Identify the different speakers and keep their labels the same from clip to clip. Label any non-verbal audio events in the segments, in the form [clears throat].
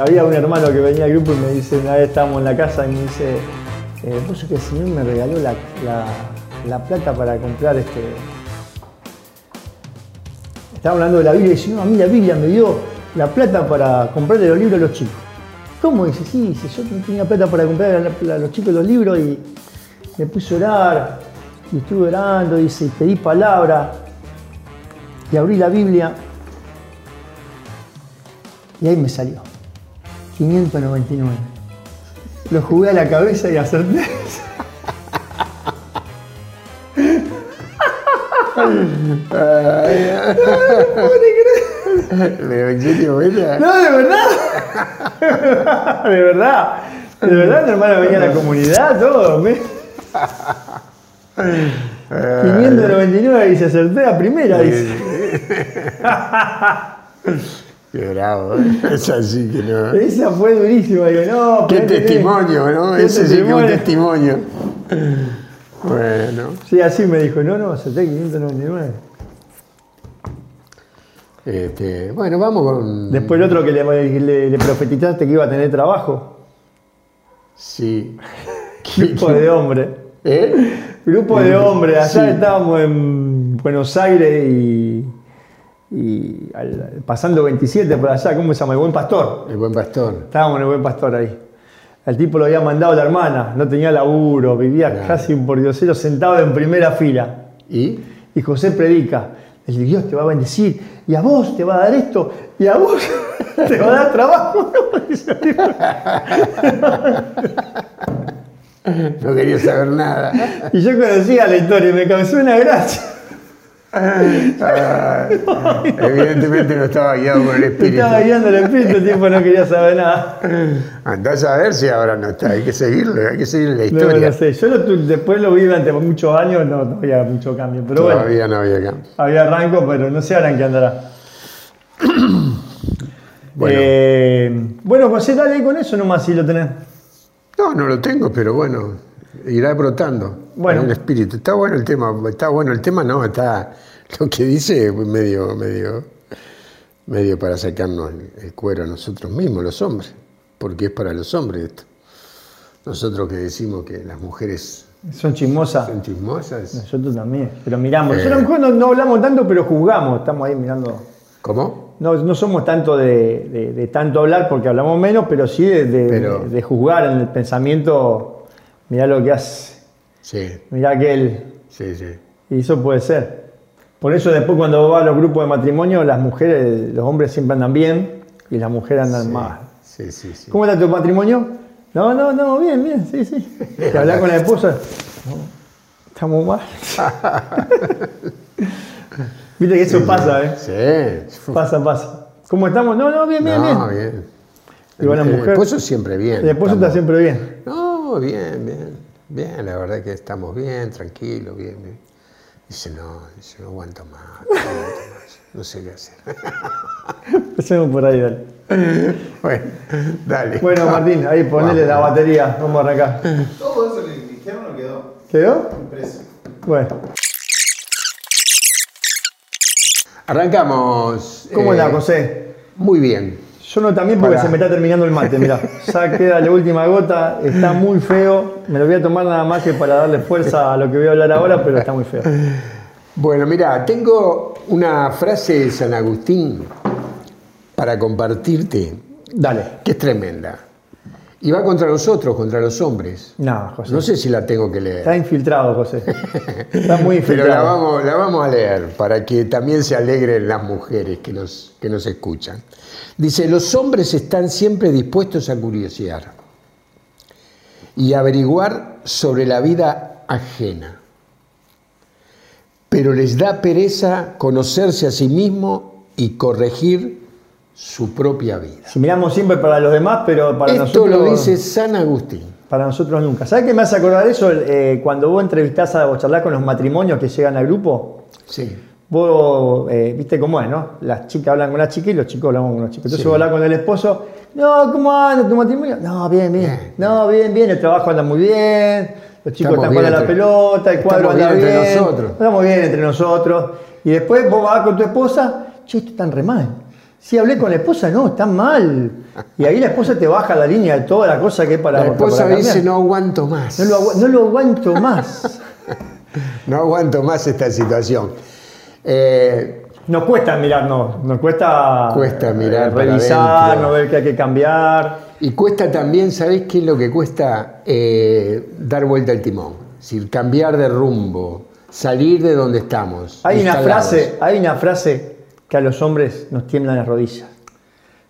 Speaker 1: había un hermano que venía al grupo y me dice, una vez estábamos en la casa y me dice, eh, vos que el Señor me regaló la, la- la plata para comprar este. Estaba hablando de la Biblia y dice, no, a mí la Biblia me dio la plata para comprarle los libros a los chicos. ¿Cómo? Dice, sí, dice, yo tenía plata para la- a los chicos los libros y me puse a orar y estuve orando, dice, y pedí palabra y abrí la Biblia y ahí me salió. 599. Lo jugué a la cabeza y acerté.
Speaker 2: Pero en serio, ¿verdad?
Speaker 1: No, de verdad. De verdad. De verdad, mi hermano venía a la comunidad, todo. me- 599 y se acerté a primera. dice.
Speaker 2: Qué bravo, ¿eh? [laughs] es así que no.
Speaker 1: Esa fue durísima. Digo, no,
Speaker 2: Qué
Speaker 1: ponete-
Speaker 2: testimonio, ¿no?
Speaker 1: Qué
Speaker 2: Ese sí que es un
Speaker 1: testimonio.
Speaker 2: testimonio. Bueno,
Speaker 1: Sí, así me dijo, no, no, acerté 599.
Speaker 2: este, bueno, vamos con.
Speaker 1: Después el otro que le, le- le profetizaste que iba a tener trabajo.
Speaker 2: Sí. [laughs]
Speaker 1: Grupo de hombres.
Speaker 2: ¿Eh?
Speaker 1: Grupo de hombres. Allá
Speaker 2: Sí.
Speaker 1: estábamos en Buenos Aires y, y al- pasando 27 por allá, ¿cómo se llama? El Buen Pastor.
Speaker 2: El buen pastor.
Speaker 1: Estábamos en el Buen Pastor ahí. Al tipo lo había mandado la hermana, no tenía laburo, vivía
Speaker 2: Claro.
Speaker 1: casi un pordiosero sentado en primera fila.
Speaker 2: ¿Y?
Speaker 1: Y José predica, el Dios te va a bendecir, y a vos te va a dar esto, y a vos [laughs] te va a dar trabajo. [laughs]
Speaker 2: No quería saber nada.
Speaker 1: Y yo conocía la historia y me causó una gracia.
Speaker 2: Ah, evidentemente no estaba guiado por el espíritu.
Speaker 1: estaba guiando el espíritu, el tipo no quería saber nada.
Speaker 2: Andás a ver si ahora no está. Hay que seguirlo, hay que seguir la
Speaker 1: No,
Speaker 2: historia.
Speaker 1: no sé, yo lo después lo vi durante muchos años, no, no había mucho cambio. Pero bueno,
Speaker 2: Todavía no había cambio.
Speaker 1: había arranco, pero no sé ahora en qué andará. [clears throat]
Speaker 2: Bueno.
Speaker 1: Eh, bueno, José, dale con eso nomás si lo tenés.
Speaker 2: No, no lo tengo, pero bueno, irá brotando.
Speaker 1: Bueno.
Speaker 2: En el espíritu. Está bueno el tema, está bueno el tema, no, está lo que dice medio, medio, medio para sacarnos el, el cuero a nosotros mismos, los hombres, porque es para los hombres esto. Nosotros que decimos que las mujeres
Speaker 1: Son chismosas.
Speaker 2: son chismosas.
Speaker 1: Nosotros también, pero miramos.
Speaker 2: Eh.
Speaker 1: Nosotros a lo mejor no, no hablamos tanto, pero juzgamos. Estamos ahí mirando.
Speaker 2: ¿Cómo?
Speaker 1: No, no somos tanto de, de- de tanto hablar porque hablamos menos, pero sí de, de-
Speaker 2: Pero-
Speaker 1: de juzgar en el pensamiento. Mirá lo que hace,
Speaker 2: Sí,
Speaker 1: mirá aquel.
Speaker 2: sí, sí.
Speaker 1: Y eso puede ser. Por eso después cuando va a los grupos de matrimonio, las mujeres, los hombres siempre andan bien y las mujeres andan mal.
Speaker 2: Sí, sí, sí.
Speaker 1: ¿Cómo está tu matrimonio? No, no, no, bien, bien, sí, sí. [laughs] ¿Te hablas con la esposa? No, estamos mal. [laughs] Viste que eso pasa, ¿eh?
Speaker 2: Sí.
Speaker 1: Pasa, pasa. ¿Cómo estamos? No, no, bien, bien,
Speaker 2: No,
Speaker 1: bien.
Speaker 2: bien.
Speaker 1: Igual la mujer-
Speaker 2: El esposo siempre bien.
Speaker 1: El esposo está siempre bien.
Speaker 2: No, bien, bien. Bien, la verdad que estamos bien, tranquilos, bien, bien. Dice, no, dice, no aguanto más, no aguanto más. No sé qué hacer. [laughs]
Speaker 1: Empecemos por ahí, dale.
Speaker 2: bueno, dale.
Speaker 1: Bueno, Martín, ahí ponele la batería. Vamos a arrancar.
Speaker 3: Todo eso que dijeron no quedó
Speaker 1: ¿Quedó?
Speaker 3: impreso.
Speaker 1: Bueno.
Speaker 2: Arrancamos.
Speaker 1: ¿Cómo
Speaker 2: eh,
Speaker 1: la José?
Speaker 2: Muy bien.
Speaker 1: Yo no también porque se me está terminando el mate, mirá. [laughs] Ya queda la última gota, está muy feo. Me lo voy a tomar nada más que para darle fuerza a lo que voy a hablar ahora, pero está muy feo.
Speaker 2: Bueno, mira, tengo una frase de San Agustín para compartirte
Speaker 1: Dale.
Speaker 2: que es tremenda. Y va contra nosotros, contra los hombres.
Speaker 1: No, José.
Speaker 2: No sé si la tengo que leer.
Speaker 1: Está infiltrado, José. Está muy [laughs]
Speaker 2: Pero la
Speaker 1: infiltrado.
Speaker 2: vamos, la vamos a leer para que también se alegren las mujeres que nos, que nos escuchan. Dice, los hombres están siempre dispuestos a curiosear y averiguar sobre la vida ajena, pero les da pereza conocerse a sí mismo y corregir su propia vida.
Speaker 1: Si miramos siempre para los demás, pero para
Speaker 2: Esto
Speaker 1: nosotros.
Speaker 2: lo dice San Agustín.
Speaker 1: Para nosotros nunca. ¿Sabes qué me hace acordar eso? Eh, cuando vos entrevistás a, o charlás con los matrimonios que llegan al grupo,
Speaker 2: Sí.
Speaker 1: vos eh, viste cómo es, ¿no? Las chicas hablan con las chicas y los chicos hablan con los chicos. Entonces
Speaker 2: Sí.
Speaker 1: vos hablás con el esposo, no, ¿cómo anda tu matrimonio? No, bien, bien.
Speaker 2: Bien,
Speaker 1: No, bien, bien, el trabajo anda muy bien, los chicos están
Speaker 2: bien
Speaker 1: jugando la pelota, el cuadro anda
Speaker 2: bien
Speaker 1: bien.
Speaker 2: entre nosotros.
Speaker 1: Estamos bien entre nosotros. Y después vos vas con tu esposa, che, esto tan re mal. Sí, hablé con la esposa, no, está mal. Y ahí la esposa te baja la línea de toda la cosa que es para
Speaker 2: La esposa
Speaker 1: para
Speaker 2: dice, no aguanto más.
Speaker 1: no, lo, agu- no lo aguanto más. [laughs]
Speaker 2: No aguanto más esta situación. Eh,
Speaker 1: Nos cuesta mirarnos, nos cuesta,
Speaker 2: Cuesta
Speaker 1: eh,
Speaker 2: mirar
Speaker 1: revisar, no ver qué hay que cambiar.
Speaker 2: y cuesta también, ¿sabés qué es lo que cuesta? Eh, dar vuelta al timón. Es decir, cambiar de rumbo, salir de donde estamos.
Speaker 1: Hay una frase, hay una frase que a los hombres nos tiemblan las rodillas.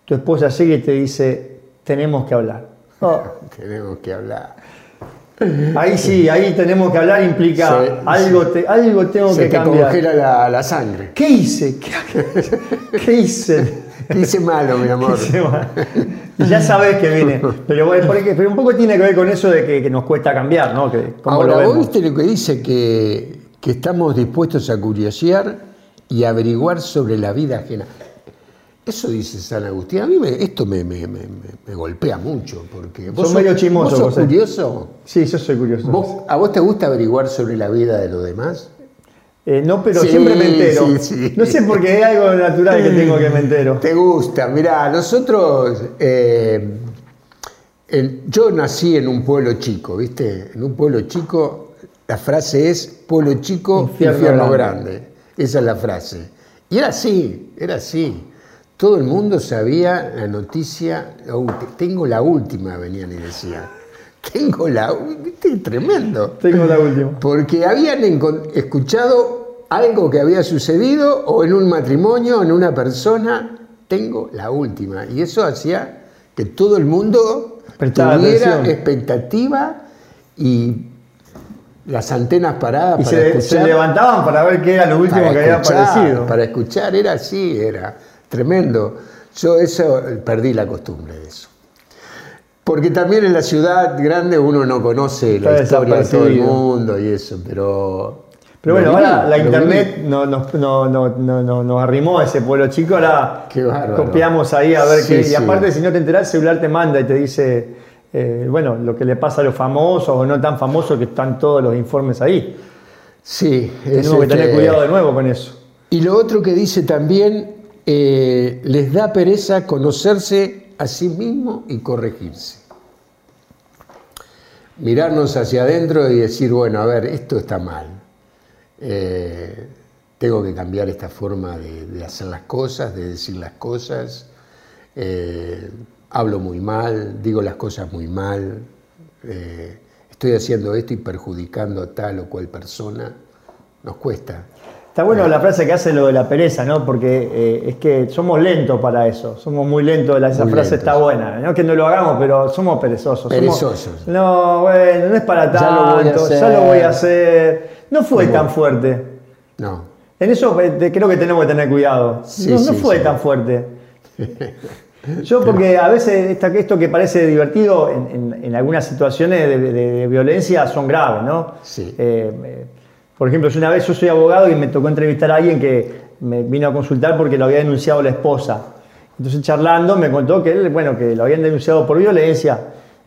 Speaker 1: Tu esposa llega y te dice, tenemos que hablar. Oh, [laughs]
Speaker 2: Tenemos que hablar.
Speaker 1: ahí sí, ahí tenemos que hablar implica algo, te- algo tengo
Speaker 2: Se
Speaker 1: que
Speaker 2: te
Speaker 1: cambiar.
Speaker 2: congela la, la sangre.
Speaker 1: ¿Qué hice? ¿Qué, qué hice? [laughs]
Speaker 2: ¿Qué hice malo, mi amor?
Speaker 1: Se ya sabes que viene. Pero, bueno, porque- pero un poco tiene que ver con eso de que, que nos cuesta cambiar, ¿no? Que, cómo lo
Speaker 2: Ahora, ¿vos viste lo que dice que, que estamos dispuestos a curiosear y averiguar sobre la vida ajena? Eso dice San Agustín. A mí me- esto me, me- me- golpea mucho, porque vos
Speaker 1: Sos medio chismoso,
Speaker 2: ¿vos sos
Speaker 1: José.
Speaker 2: curioso.
Speaker 1: Sí, yo soy curioso.
Speaker 2: ¿Vos- ¿A vos te gusta averiguar sobre la vida de los demás?
Speaker 1: Eh, no, pero
Speaker 2: Sí,
Speaker 1: siempre me entero.
Speaker 2: sí, sí.
Speaker 1: No sé por qué es algo natural que tengo que me entero. [laughs]
Speaker 2: ¿Te gusta? Mirá, nosotros... eh, yo nací en un pueblo chico, ¿viste? En un pueblo chico, la frase es pueblo chico,
Speaker 1: Infierno
Speaker 2: infierno,
Speaker 1: grande.
Speaker 2: grande. Esa es la frase. Y era así, era así. Todo el mundo sabía la noticia, tengo la última, venían y decían. Tengo la última. Tremendo.
Speaker 1: Tengo la última.
Speaker 2: Porque habían escuchado algo que había sucedido o en un matrimonio, en una persona, tengo la última. Y eso hacía que todo el mundo tuviera
Speaker 1: atención.
Speaker 2: expectativa y las antenas paradas
Speaker 1: Y
Speaker 2: para
Speaker 1: se,
Speaker 2: escuchar.
Speaker 1: se levantaban para ver qué era lo último que había aparecido.
Speaker 2: Para escuchar, era así, era tremendo. Yo eso, perdí la costumbre de eso. Porque también en la ciudad grande uno no conoce la historia de todo el mundo y eso, pero...
Speaker 1: Pero bueno,
Speaker 2: viví,
Speaker 1: ahora la internet no- no- no- no- no- nos arrimó a ese pueblo chico, ahora
Speaker 2: Qué
Speaker 1: copiamos ahí a ver
Speaker 2: Sí,
Speaker 1: qué. Y
Speaker 2: sí.
Speaker 1: aparte, si no te enterás, el celular te manda y te dice, eh, bueno, lo que le pasa a los famosos o no tan famosos, que están todos los informes ahí.
Speaker 2: Sí, es
Speaker 1: Tenemos que tener
Speaker 2: este-
Speaker 1: cuidado de nuevo con eso.
Speaker 2: Y lo otro que dice también, eh, les da pereza conocerse a sí mismo y corregirse. Mirarnos hacia adentro y decir, bueno, a ver, esto está mal. Eh, tengo que cambiar esta forma de, de hacer las cosas, de decir las cosas. Eh, hablo muy mal, digo las cosas muy mal. eh, estoy haciendo esto y perjudicando a tal o cual persona. Nos cuesta.
Speaker 1: Está bueno la frase que hace lo de la pereza, ¿no? Porque eh, es que somos lentos para eso, somos muy lentos, esa
Speaker 2: Muy
Speaker 1: frase
Speaker 2: lentos.
Speaker 1: está buena, no que no lo hagamos, pero somos perezosos. somos-
Speaker 2: Perezosos.
Speaker 1: no, bueno, no es para
Speaker 2: Ya lo voy a
Speaker 1: tanto, ya
Speaker 2: hacer.
Speaker 1: lo voy a hacer. No fue tan fuerte.
Speaker 2: No.
Speaker 1: En eso eh, creo que tenemos que tener cuidado.
Speaker 2: Sí,
Speaker 1: no, no
Speaker 2: sí,
Speaker 1: fue
Speaker 2: sí.
Speaker 1: tan fuerte. [laughs] Yo porque a veces esta- esto que parece divertido en, en- en algunas situaciones de, de- de violencia son graves, ¿no?
Speaker 2: Sí.
Speaker 1: Eh, eh, por ejemplo, yo una vez yo soy abogado y me tocó entrevistar a alguien que me vino a consultar porque lo había denunciado la esposa. Entonces charlando me contó que él, bueno, que lo habían denunciado por violencia.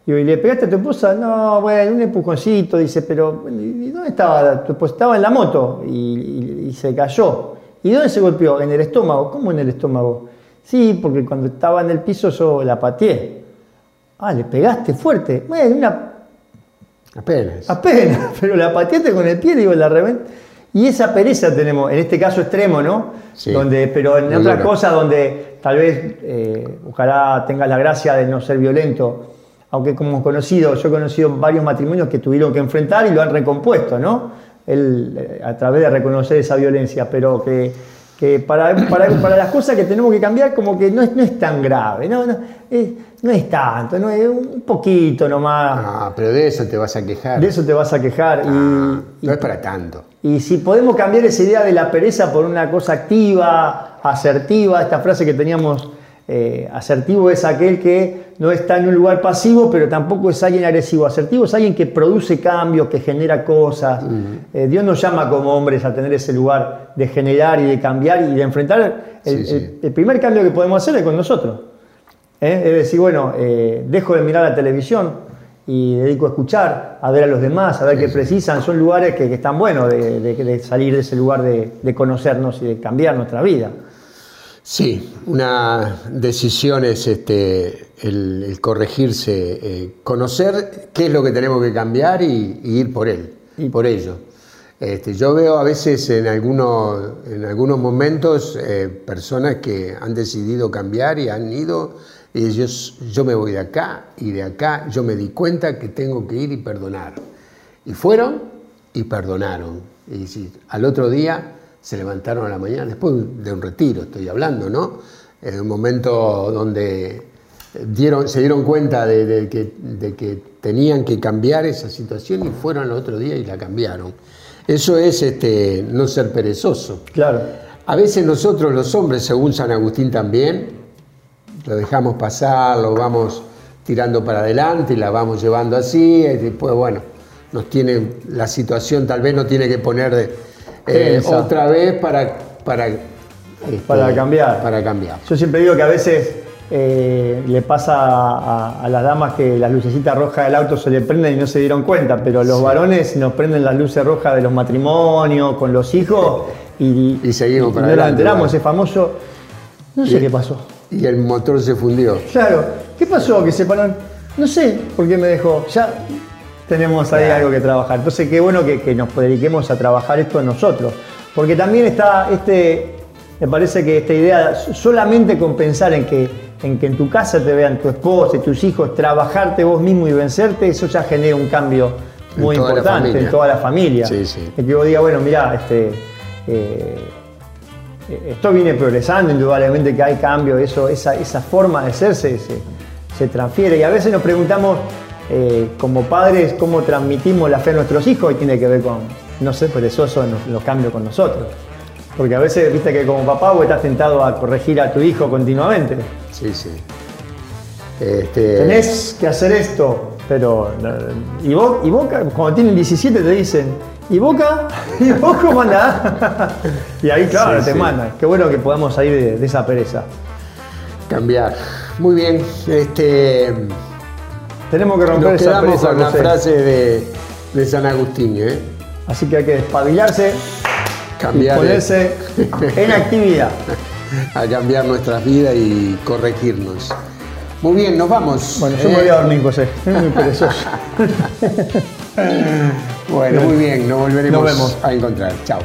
Speaker 1: Y yo, ¿y le pegaste a tu esposa? No, bueno, un empujoncito. Dice, pero ¿y dónde estaba tu esposa? Estaba en la moto y, y- y se cayó. ¿Y dónde se golpeó? En el estómago. ¿Cómo en el estómago? Sí, porque cuando estaba en el piso yo la pateé. Ah, le pegaste fuerte. Bueno, una
Speaker 2: Apenas.
Speaker 1: Apenas, [laughs] pero la pateaste con el pie, digo, la revent... Y esa pereza tenemos, en este caso extremo, ¿no?
Speaker 2: Sí.
Speaker 1: Donde, pero en otras
Speaker 2: dura.
Speaker 1: cosas donde tal vez, eh, ojalá tengas la gracia de no ser violento, aunque como hemos conocido, yo he conocido varios matrimonios que tuvieron que enfrentar y lo han recompuesto, ¿no? Él, eh, a través de reconocer esa violencia, pero que, que para, para, para las cosas que tenemos que cambiar como que no es, no es tan grave, no, no, es, no es tanto, no es un poquito nomás.
Speaker 2: Ah, pero de eso te vas a quejar.
Speaker 1: De eso te vas a quejar.
Speaker 2: Ah,
Speaker 1: y,
Speaker 2: no es para tanto.
Speaker 1: y si podemos cambiar esa idea de la pereza por una cosa activa, asertiva, esta frase que teníamos, eh, asertivo es aquel que no está en un lugar pasivo, pero tampoco es alguien agresivo. Asertivo es alguien que produce cambios, que genera cosas. Eh, Dios nos llama como hombres a tener ese lugar de generar y de cambiar y de enfrentar. El,
Speaker 2: Sí, sí.
Speaker 1: el- el primer cambio que podemos hacer es con nosotros. ¿eh? Es decir, bueno, dejo de mirar la televisión y dedico a escuchar, a ver a los demás, a ver qué precisan. Son lugares que, que están buenos de, de- de salir de ese lugar de, de conocernos y de cambiar nuestra vida.
Speaker 2: Sí, una decisión es este, el, corregirse, eh, conocer qué es lo que tenemos que cambiar y, ir por él,
Speaker 1: Y-
Speaker 2: por ello. Este, yo veo a veces en algunos, en algunos momentos eh, personas que han decidido cambiar y han ido y yo, yo me voy de acá y de acá yo me di cuenta que tengo que ir y perdonar. Y fueron y perdonaron. Y al otro día se levantaron a la mañana, después de un retiro estoy hablando, ¿no? En un momento donde dieron, se dieron cuenta de, de que, de que tenían que cambiar esa situación y fueron al otro día y la cambiaron. Eso es este, no ser perezoso.
Speaker 1: Claro.
Speaker 2: A veces nosotros los hombres, según San Agustín también, lo dejamos pasar, lo vamos tirando para adelante y la vamos llevando así, y después, bueno, nos tiene, la situación tal vez no tiene que poner de- eh, otra vez para, para, este,
Speaker 1: Para cambiar.
Speaker 2: Para cambiar.
Speaker 1: Yo siempre digo que a veces eh, le pasa a, a las damas que las lucecitas rojas del auto se le prenden y no se dieron cuenta, pero los varones nos prenden las luces rojas de los matrimonios, con los hijos, y,
Speaker 2: Y seguimos para
Speaker 1: no nos
Speaker 2: adelante,
Speaker 1: enteramos,
Speaker 2: igual.
Speaker 1: ese famoso, no sé
Speaker 2: Y-
Speaker 1: qué pasó.
Speaker 2: Y el motor se fundió.
Speaker 1: Claro, ¿qué pasó que se pararon? No sé por qué me dejó. Ya tenemos ahí algo que trabajar. Entonces, qué bueno que, que nos dediquemos a trabajar esto nosotros. Porque también está este, me parece que esta idea, solamente con pensar en que, en que en tu casa te vean tu esposa y tus hijos, trabajarte vos mismo y vencerte, eso ya genera un cambio muy importante en toda la familia.
Speaker 2: Sí, sí.
Speaker 1: Que vos digas, bueno, mira, este, eh, eh, esto viene progresando, indudablemente que hay cambio, eso, esa, esa forma de ser se, se- se transfiere. Y a veces nos preguntamos, eh, como padres, cómo transmitimos la fe a nuestros hijos y tiene que ver con no ser perezoso en los, en los cambios con nosotros. Porque a veces, viste que como papá vos estás tentado a corregir a tu hijo continuamente.
Speaker 2: Sí, sí. Este,
Speaker 1: Tenés que hacer esto, pero. ¿Y vos, y Boca, cuando tienen 17 te dicen, ¿y Boca? [laughs] ¿Y vos cómo andás? [laughs] y ahí, claro,
Speaker 2: Sí,
Speaker 1: te
Speaker 2: sí.
Speaker 1: mandan. Qué bueno que podamos salir de, de esa pereza.
Speaker 2: cambiar. Muy bien. Este,
Speaker 1: Tenemos que romper
Speaker 2: nos
Speaker 1: esa pereza.
Speaker 2: con la
Speaker 1: José.
Speaker 2: frase de, de San Agustín, ¿eh?
Speaker 1: Así que hay que despabilarse
Speaker 2: Cambiar, eh,
Speaker 1: ponerse en actividad. [laughs]
Speaker 2: a cambiar nuestras vidas y corregirnos. Muy bien, nos vamos.
Speaker 1: Bueno, yo
Speaker 2: ¿eh?
Speaker 1: me voy a dormir, José. Estoy muy perezoso. [laughs]
Speaker 2: Bueno, muy bien, nos volveremos
Speaker 1: Nos vemos.
Speaker 2: a encontrar. Chao.